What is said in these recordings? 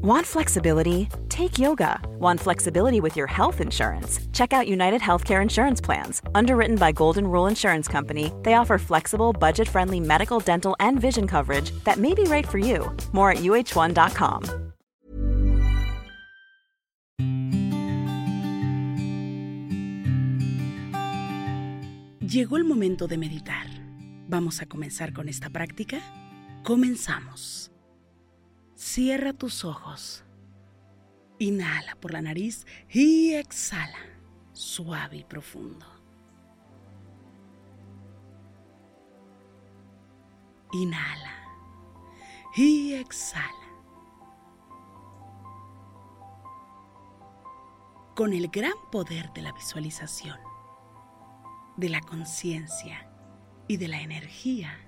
Want flexibility? Take yoga. Want flexibility with your health insurance? Check out United Healthcare Insurance Plans. Underwritten by Golden Rule Insurance Company, they offer flexible, budget friendly medical, dental, and vision coverage that may be right for you. More at uh1.com. Llegó el momento de meditar. ¿Vamos a comenzar con esta práctica? Comenzamos. Cierra tus ojos. Inhala por la nariz y exhala, suave y profundo. Inhala y exhala. Con el gran poder de la visualización, de la conciencia y de la energía,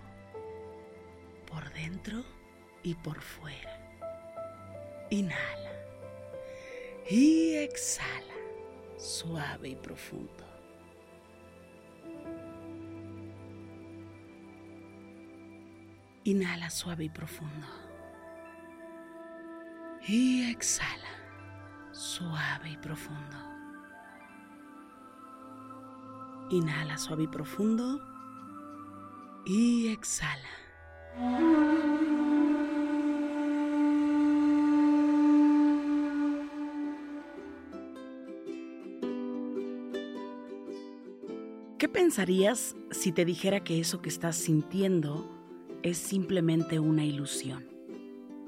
por dentro y por fuera. Inhala y exhala, suave y profundo. Inhala suave y profundo. Y exhala, suave y profundo. Inhala suave y profundo. Y exhala. ¿Qué pensarías si te dijera que eso que estás sintiendo es simplemente una ilusión?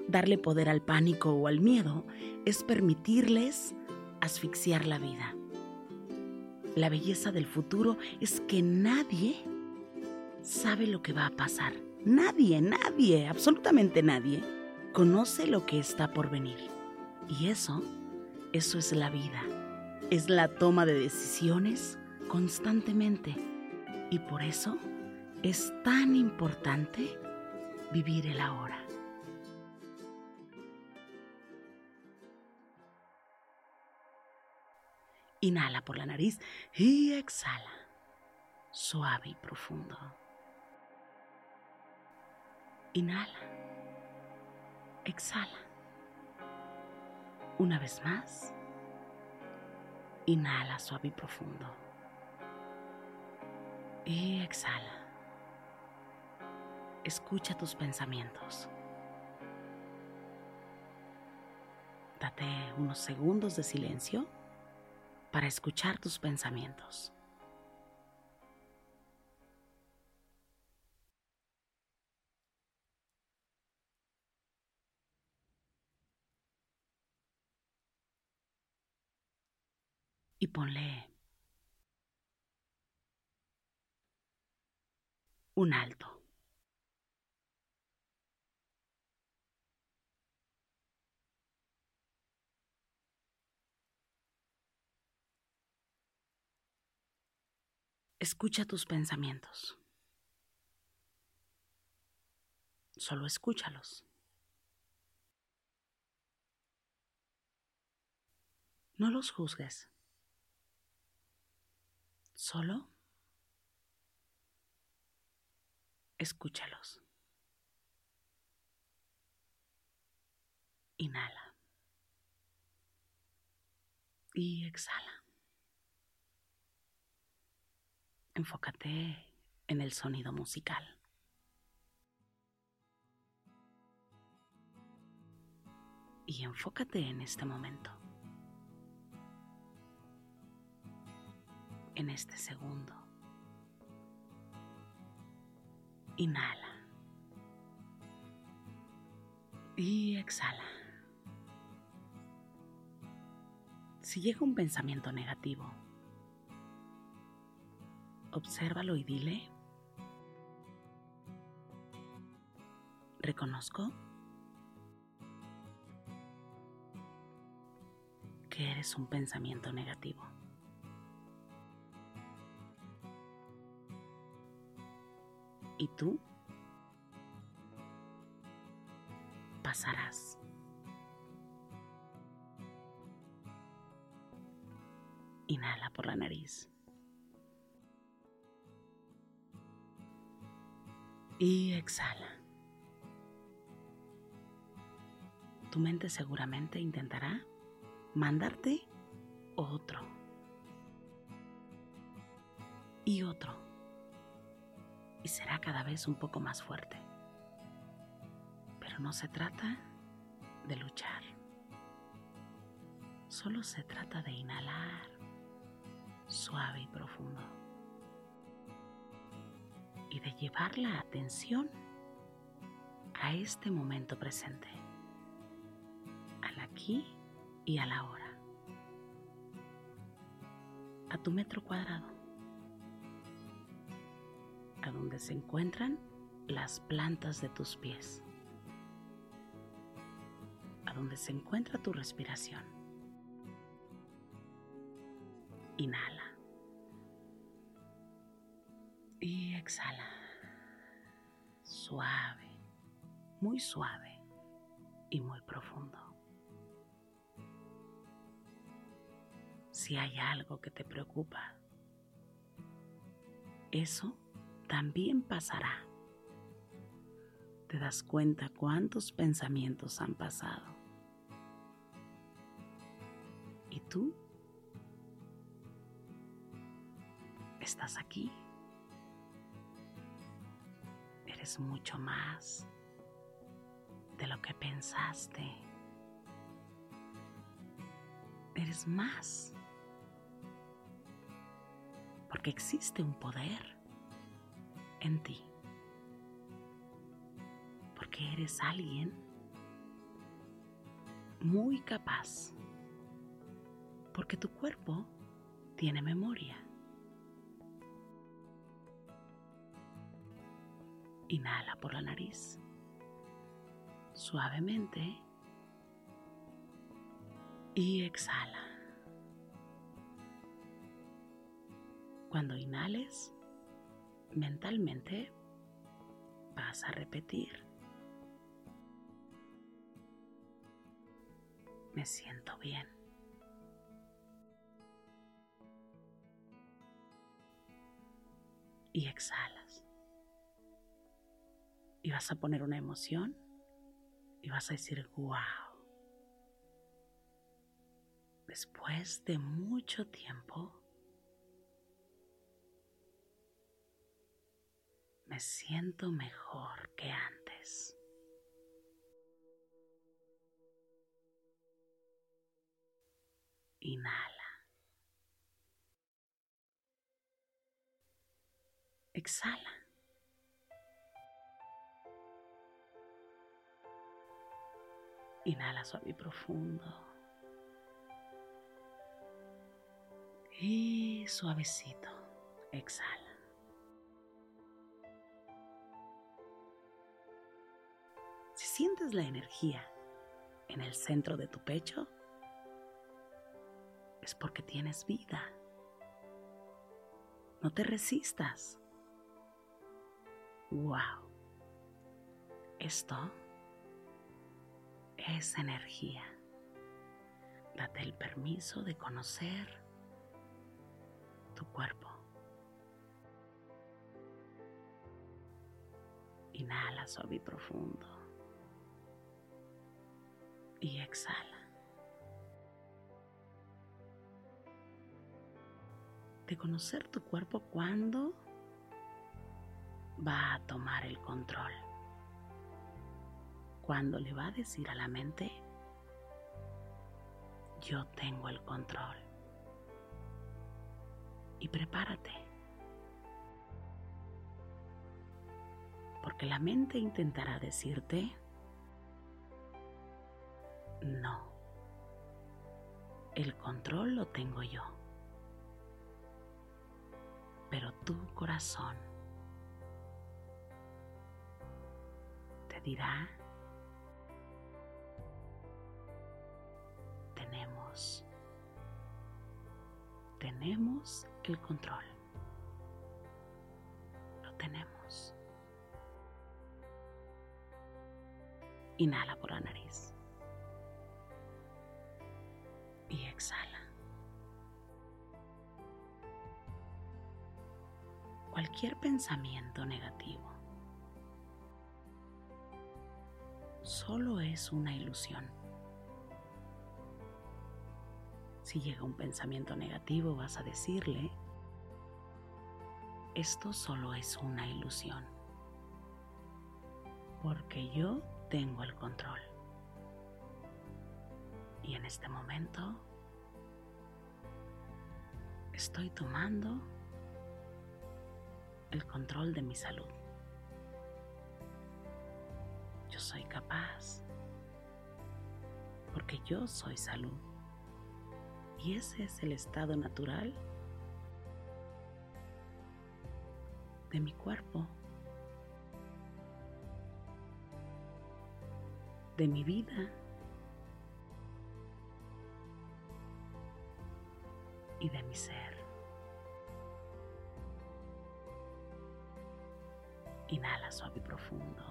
Darle poder al pánico o al miedo es permitirles asfixiar la vida. La belleza del futuro es que nadie sabe lo que va a pasar. Nadie, nadie, absolutamente nadie conoce lo que está por venir. Y eso, eso es la vida. Es la toma de decisiones constantemente. Y por eso es tan importante vivir el ahora. Inhala por la nariz y exhala, suave y profundo. Inhala. Exhala. Una vez más. Inhala suave y profundo. Y exhala. Escucha tus pensamientos. Date unos segundos de silencio para escuchar tus pensamientos. Y ponle un alto. Escucha tus pensamientos. Solo escúchalos. No los juzgues. Solo escúchalos. Inhala. Y exhala. Enfócate en el sonido musical. Y enfócate en este momento. En este segundo. Inhala. Y exhala. Si llega un pensamiento negativo, obsérvalo y dile, reconozco que eres un pensamiento negativo. Y tú pasarás. Inhala por la nariz. Y exhala. Tu mente seguramente intentará mandarte otro. Y otro. Y será cada vez un poco más fuerte. Pero no se trata de luchar. Solo se trata de inhalar suave y profundo. Y de llevar la atención a este momento presente, al aquí y a la hora, a tu metro cuadrado, a donde se encuentran las plantas de tus pies, a donde se encuentra tu respiración. Inhala. Y exhala. Suave, muy suave y muy profundo. Si hay algo que te preocupa, eso también pasará. Te das cuenta cuántos pensamientos han pasado. Y tú estás aquí eres mucho más de lo que pensaste. Eres más. Porque existe un poder en ti. Porque eres alguien muy capaz. Porque tu cuerpo tiene memoria. Inhala por la nariz. Suavemente. Y exhala. Cuando inhales, mentalmente vas a repetir. Me siento bien. Y exhalas y vas a poner una emoción y vas a decir, wow. Después de mucho tiempo, me siento mejor que antes. Inhala. Exhala. Inhala suave y profundo. Y suavecito, exhala. Sientes la energía en el centro de tu pecho, es porque tienes vida. No te resistas. Wow. Esto esa energía. Date el permiso de conocer tu cuerpo. Inhala suave y profundo. Y exhala. De conocer tu cuerpo cuando va a tomar el control cuando le va a decir a la mente, yo tengo el control. Y prepárate. Porque la mente intentará decirte, no, el control lo tengo yo. Pero tu corazón te dirá, tenemos, tenemos el control. Lo tenemos. Inhala por la nariz. Cualquier pensamiento negativo solo es una ilusión. Si llega un pensamiento negativo vas a decirle, esto solo es una ilusión, porque yo tengo el control. Y en este momento estoy tomando el control de mi salud. Yo soy capaz porque yo soy salud. Y ese es el estado natural de mi cuerpo, de mi vida y de mi ser. Inhala suave y profundo.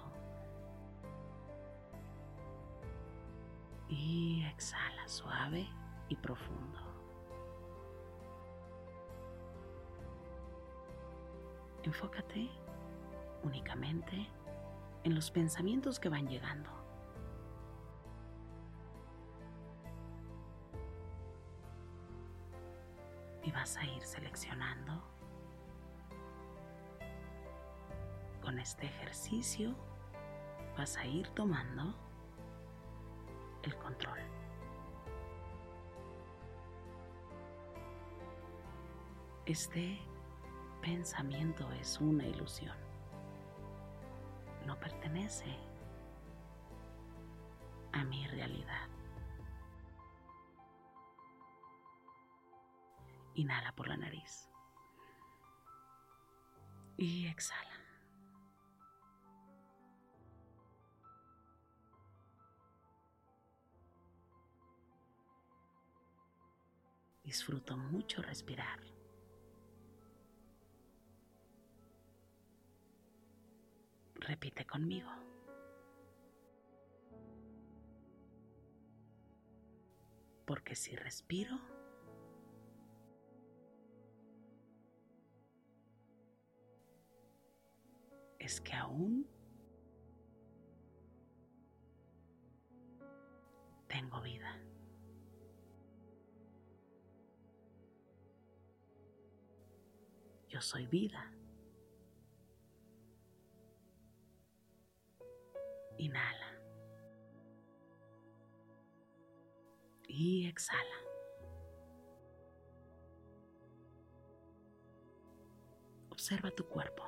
Y exhala suave y profundo. Enfócate únicamente en los pensamientos que van llegando. Y vas a ir seleccionando con este ejercicio vas a ir tomando el control. Este pensamiento es una ilusión. No pertenece a mi realidad. Inhala por la nariz. Y exhala. Disfruto mucho respirar. Repite conmigo. Porque si respiro, es que aún Soy vida. Inhala. Y exhala. Observa tu cuerpo.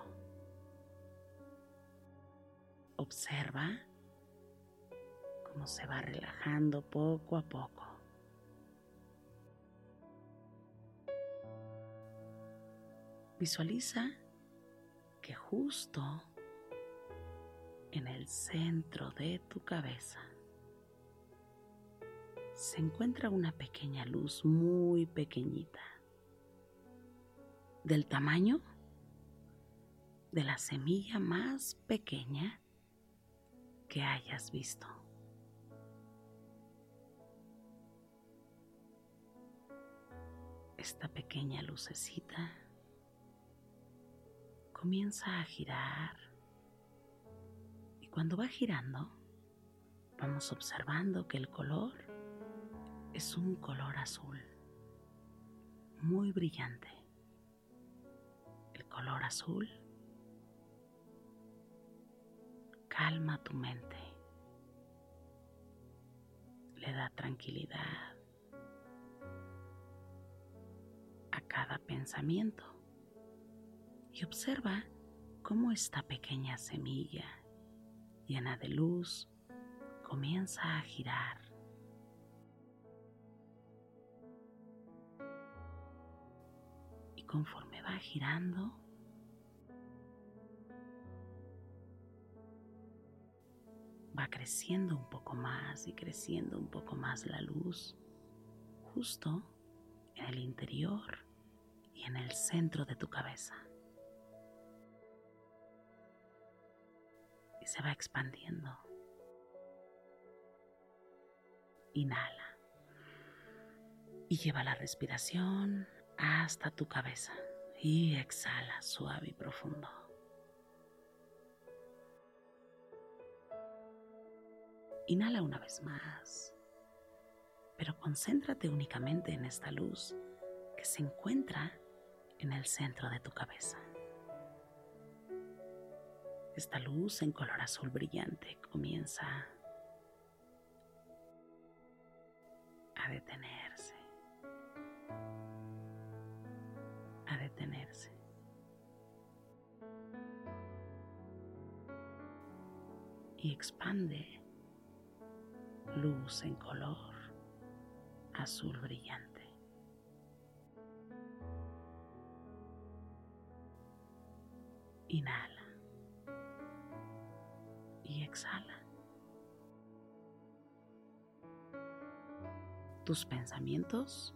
Observa cómo se va relajando poco a poco. Visualiza que justo en el centro de tu cabeza se encuentra una pequeña luz muy pequeñita, del tamaño de la semilla más pequeña que hayas visto. Esta pequeña lucecita comienza a girar y cuando va girando vamos observando que el color es un color azul muy brillante. El color azul calma tu mente, le da tranquilidad a cada pensamiento y observa cómo esta pequeña semilla llena de luz comienza a girar. Y conforme va girando, va creciendo un poco más y creciendo un poco más la luz justo en el interior y en el centro de tu cabeza. Y se va expandiendo. Inhala. Y lleva la respiración hasta tu cabeza. Y exhala suave y profundo. Inhala una vez más, pero concéntrate únicamente en esta luz que se encuentra en el centro de tu cabeza. Esta luz en color azul brillante comienza a detenerse, a detenerse. Y expande luz en color azul brillante. Inhala exhala. Tus pensamientos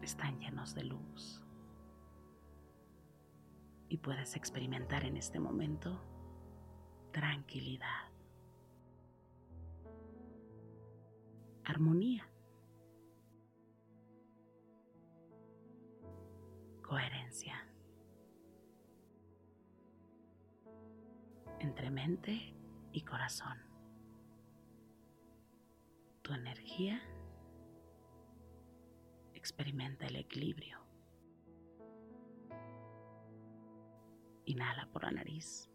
están llenos de luz y puedes experimentar en este momento tranquilidad, armonía, entre mente y corazón. Tu energía experimenta el equilibrio. Inhala por la nariz.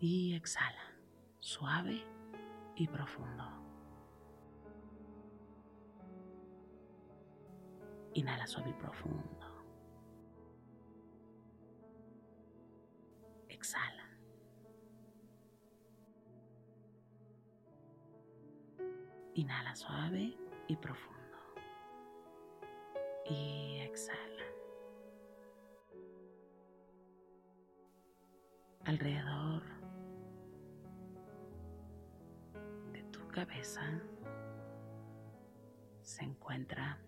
y exhala, suave y profundo. Inhala suave y profundo. Inhala suave y profundo. Y exhala. Alrededor cabeza se encuentra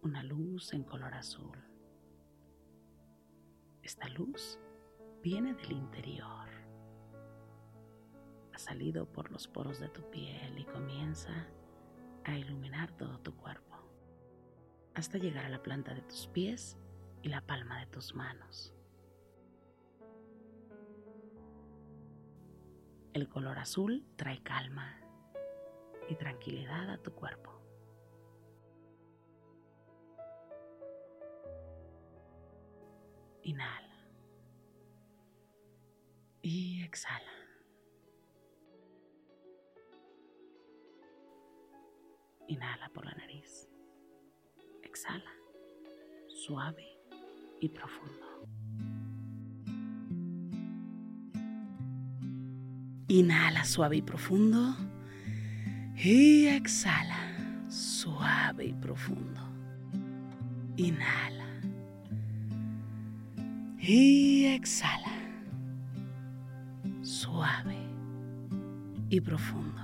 una luz en color azul. Esta luz viene del interior. Salido por los poros de tu piel y comienza a iluminar todo tu cuerpo hasta llegar a la planta de tus pies y la palma de tus manos. El color azul trae calma y tranquilidad a tu cuerpo. Inhala. Y exhala. Inhala por la nariz. Exhala. Suave y profundo. Inhala suave y profundo. Y exhala suave y profundo. Inhala. Y exhala. Suave y profundo.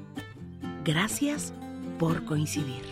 Gracias por coincidir.